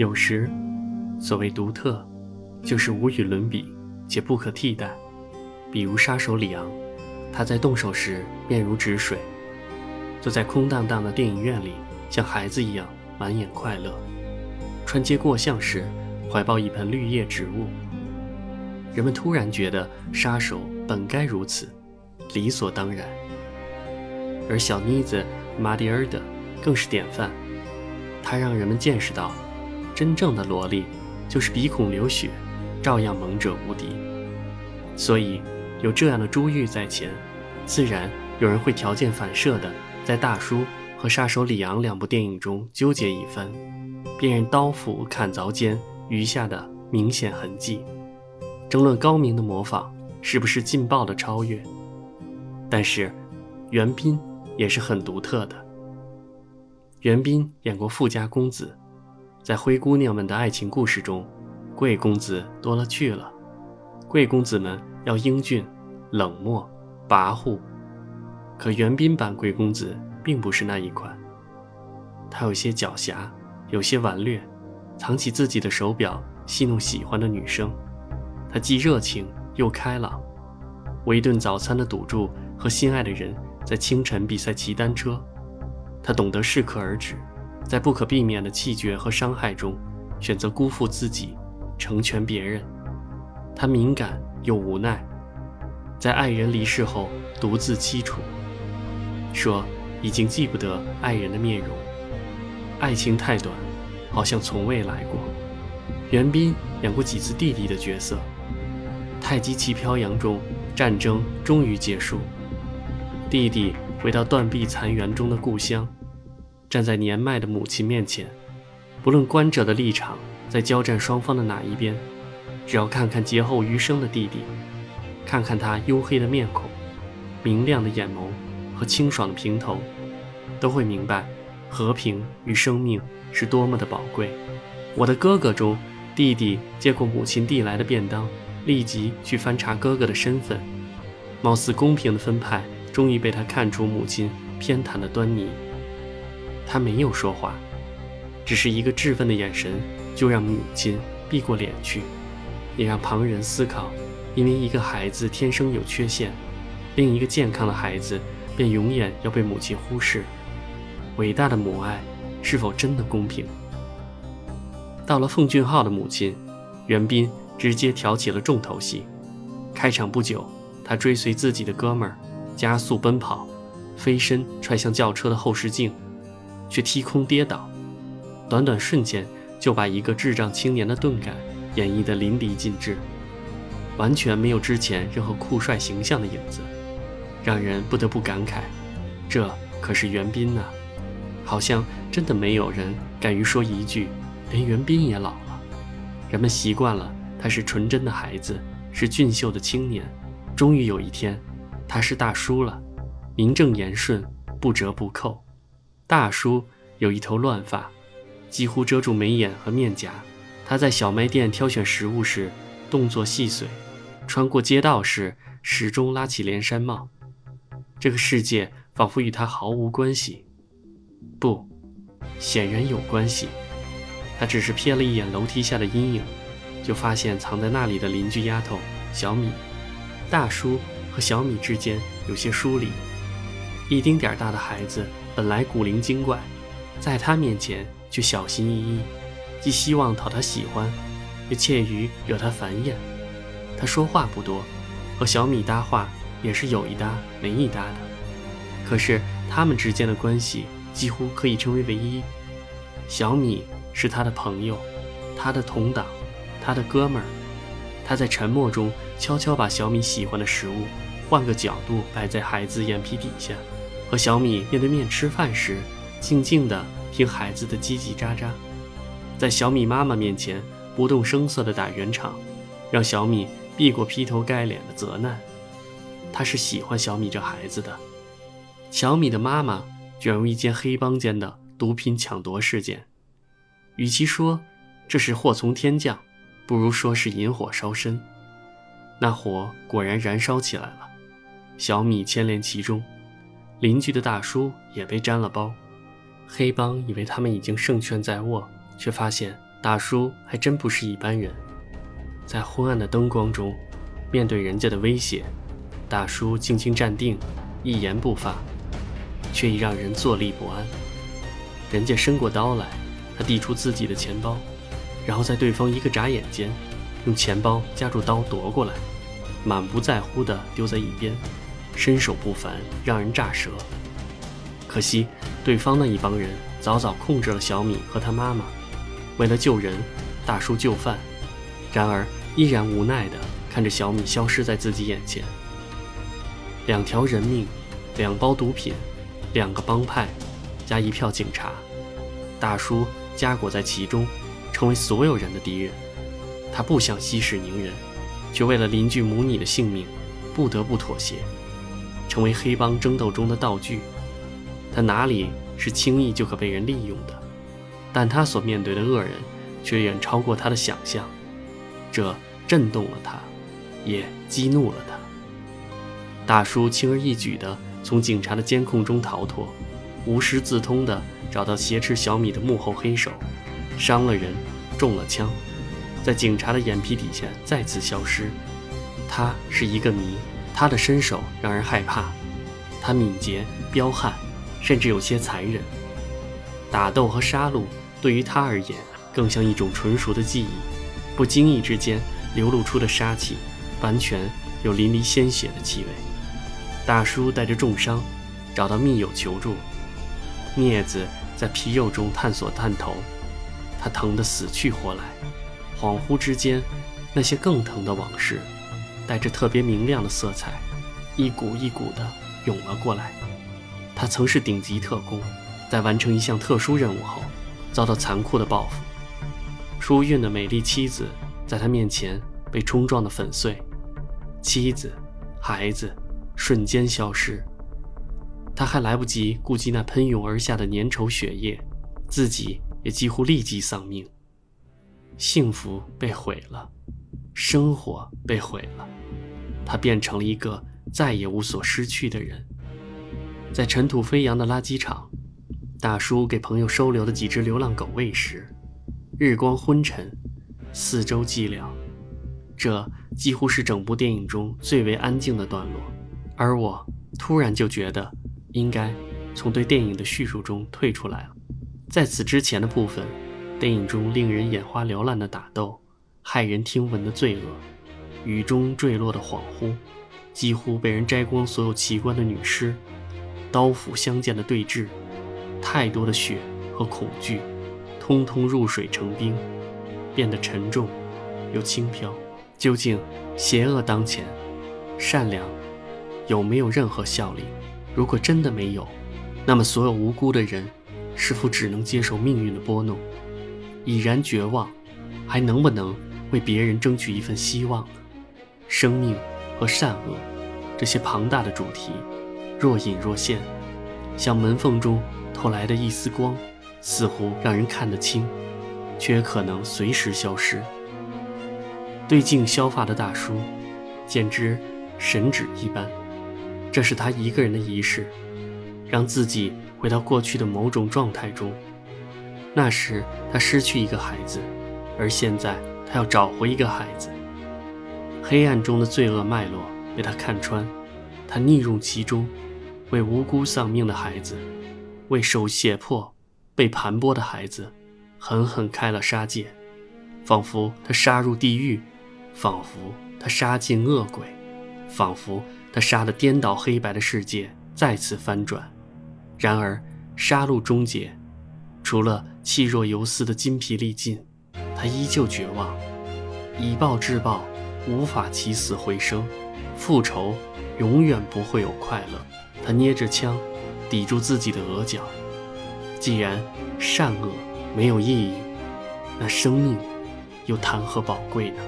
有时，所谓独特，就是无与伦比且不可替代。比如杀手里昂，他在动手时面如止水，坐在空荡荡的电影院里，像孩子一样满眼快乐；穿街过巷时，怀抱一盆绿叶植物。人们突然觉得杀手本该如此，理所当然。而小妮子玛蒂尔德更是典范，她让人们见识到，真正的萝莉就是鼻孔流血，照样猛者无敌。所以。有这样的珠玉在前，自然有人会条件反射的在《大叔》和《杀手里昂》两部电影中纠结一番，辨认刀斧砍凿间余下的明显痕迹，争论高明的模仿是不是劲爆的超越。但是，袁彬也是很独特的。袁彬演过富家公子，在灰姑娘们的爱情故事中，贵公子多了去了，贵公子们。要英俊、冷漠、跋扈，可袁彬版贵公子并不是那一款。他有些狡黠，有些顽劣，藏起自己的手表，戏弄喜欢的女生。他既热情又开朗，为一顿早餐的赌注和心爱的人在清晨比赛骑单车。他懂得适可而止，在不可避免的气绝和伤害中，选择辜负自己，成全别人。他敏感。又无奈，在爱人离世后独自凄楚，说已经记不得爱人的面容。爱情太短，好像从未来过。袁彬演过几次弟弟的角色，《太极旗飘扬》中，战争终于结束，弟弟回到断壁残垣中的故乡，站在年迈的母亲面前，不论观者的立场在交战双方的哪一边。只要看看劫后余生的弟弟，看看他黝黑的面孔、明亮的眼眸和清爽的平头，都会明白和平与生命是多么的宝贵。我的哥哥中，弟弟接过母亲递来的便当，立即去翻查哥哥的身份。貌似公平的分派，终于被他看出母亲偏袒的端倪。他没有说话，只是一个质问的眼神，就让母亲避过脸去。也让旁人思考：因为一个孩子天生有缺陷，另一个健康的孩子便永远要被母亲忽视。伟大的母爱是否真的公平？到了奉俊昊的母亲，袁彬直接挑起了重头戏。开场不久，他追随自己的哥们儿加速奔跑，飞身踹向轿车的后视镜，却踢空跌倒。短短瞬间，就把一个智障青年的钝感。演绎的淋漓尽致，完全没有之前任何酷帅形象的影子，让人不得不感慨，这可是袁彬呐！好像真的没有人敢于说一句，连袁彬也老了。人们习惯了他是纯真的孩子，是俊秀的青年。终于有一天，他是大叔了，名正言顺，不折不扣。大叔有一头乱发，几乎遮住眉眼和面颊。他在小卖店挑选食物时，动作细碎；穿过街道时，始终拉起连衫帽。这个世界仿佛与他毫无关系。不，显然有关系。他只是瞥了一眼楼梯下的阴影，就发现藏在那里的邻居丫头小米。大叔和小米之间有些疏离。一丁点儿大的孩子本来古灵精怪，在他面前却小心翼翼。既希望讨他喜欢，又怯于惹他烦厌。他说话不多，和小米搭话也是有一搭没一搭的。可是他们之间的关系几乎可以称为唯一。小米是他的朋友，他的同党，他的哥们儿。他在沉默中悄悄把小米喜欢的食物换个角度摆在孩子眼皮底下，和小米面对面吃饭时，静静地听孩子的叽叽喳喳。在小米妈妈面前不动声色地打圆场，让小米避过劈头盖脸的责难。他是喜欢小米这孩子的。小米的妈妈卷入一件黑帮间的毒品抢夺事件，与其说这是祸从天降，不如说是引火烧身。那火果然燃烧起来了，小米牵连其中，邻居的大叔也被沾了包。黑帮以为他们已经胜券在握。却发现大叔还真不是一般人，在昏暗的灯光中，面对人家的威胁，大叔静静站定，一言不发，却已让人坐立不安。人家伸过刀来，他递出自己的钱包，然后在对方一个眨眼间，用钱包夹住刀夺过来，满不在乎地丢在一边，身手不凡，让人咋舌。可惜对方那一帮人早早控制了小米和他妈妈，为了救人，大叔就范，然而依然无奈地看着小米消失在自己眼前。两条人命，两包毒品，两个帮派。加一票警察，大叔夹裹在其中，成为所有人的敌人。他不想息事宁人，却为了邻居母女的性命，不得不妥协，成为黑帮争斗中的道具。他哪里是轻易就可被人利用的？但他所面对的恶人，却远超过他的想象。这震动了他，也激怒了他。大叔轻而易举地从警察的监控中逃脱。无师自通地找到挟持小米的幕后黑手，伤了人，中了枪，在警察的眼皮底下再次消失。他是一个谜，他的身手让人害怕，他敏捷彪悍，甚至有些残忍。打斗和杀戮对于他而言，更像一种纯熟的记忆，不经意之间流露出的杀气，完全有淋漓鲜血的气味。大叔带着重伤，找到密友求助。镊子在皮肉中探索探头，他疼得死去活来。恍惚之间，那些更疼的往事，带着特别明亮的色彩，一股一股地涌了过来。他曾是顶级特工，在完成一项特殊任务后，遭到残酷的报复。出院的美丽妻子，在他面前被冲撞得粉碎，妻子、孩子瞬间消失。他还来不及顾及那喷涌而下的粘稠血液，自己也几乎立即丧命。幸福被毁了，生活被毁了，他变成了一个再也无所失去的人。在尘土飞扬的垃圾场，大叔给朋友收留的几只流浪狗喂食。日光昏沉，四周寂寥，这几乎是整部电影中最为安静的段落。而我突然就觉得。应该从对电影的叙述中退出来了。在此之前的部分，电影中令人眼花缭乱的打斗，骇人听闻的罪恶，雨中坠落的恍惚，几乎被人摘光所有器官的女尸，刀斧相见的对峙，太多的血和恐惧，通通入水成冰，变得沉重又轻飘。究竟邪恶当前，善良有没有任何效力？如果真的没有，那么所有无辜的人，是否只能接受命运的拨弄，已然绝望，还能不能为别人争取一份希望？生命和善恶，这些庞大的主题，若隐若现，像门缝中透来的一丝光，似乎让人看得清，却也可能随时消失。对镜削发的大叔，简直神旨一般。这是他一个人的仪式，让自己回到过去的某种状态中。那时他失去一个孩子，而现在他要找回一个孩子。黑暗中的罪恶脉络被他看穿，他溺入其中，为无辜丧命的孩子，为受胁迫、被盘剥的孩子，狠狠开了杀戒，仿佛他杀入地狱，仿佛他杀尽恶鬼，仿佛。他杀得颠倒黑白的世界再次翻转，然而杀戮终结，除了气若游丝的筋疲力尽，他依旧绝望。以暴制暴，无法起死回生，复仇永远不会有快乐。他捏着枪，抵住自己的额角。既然善恶没有意义，那生命又谈何宝贵呢？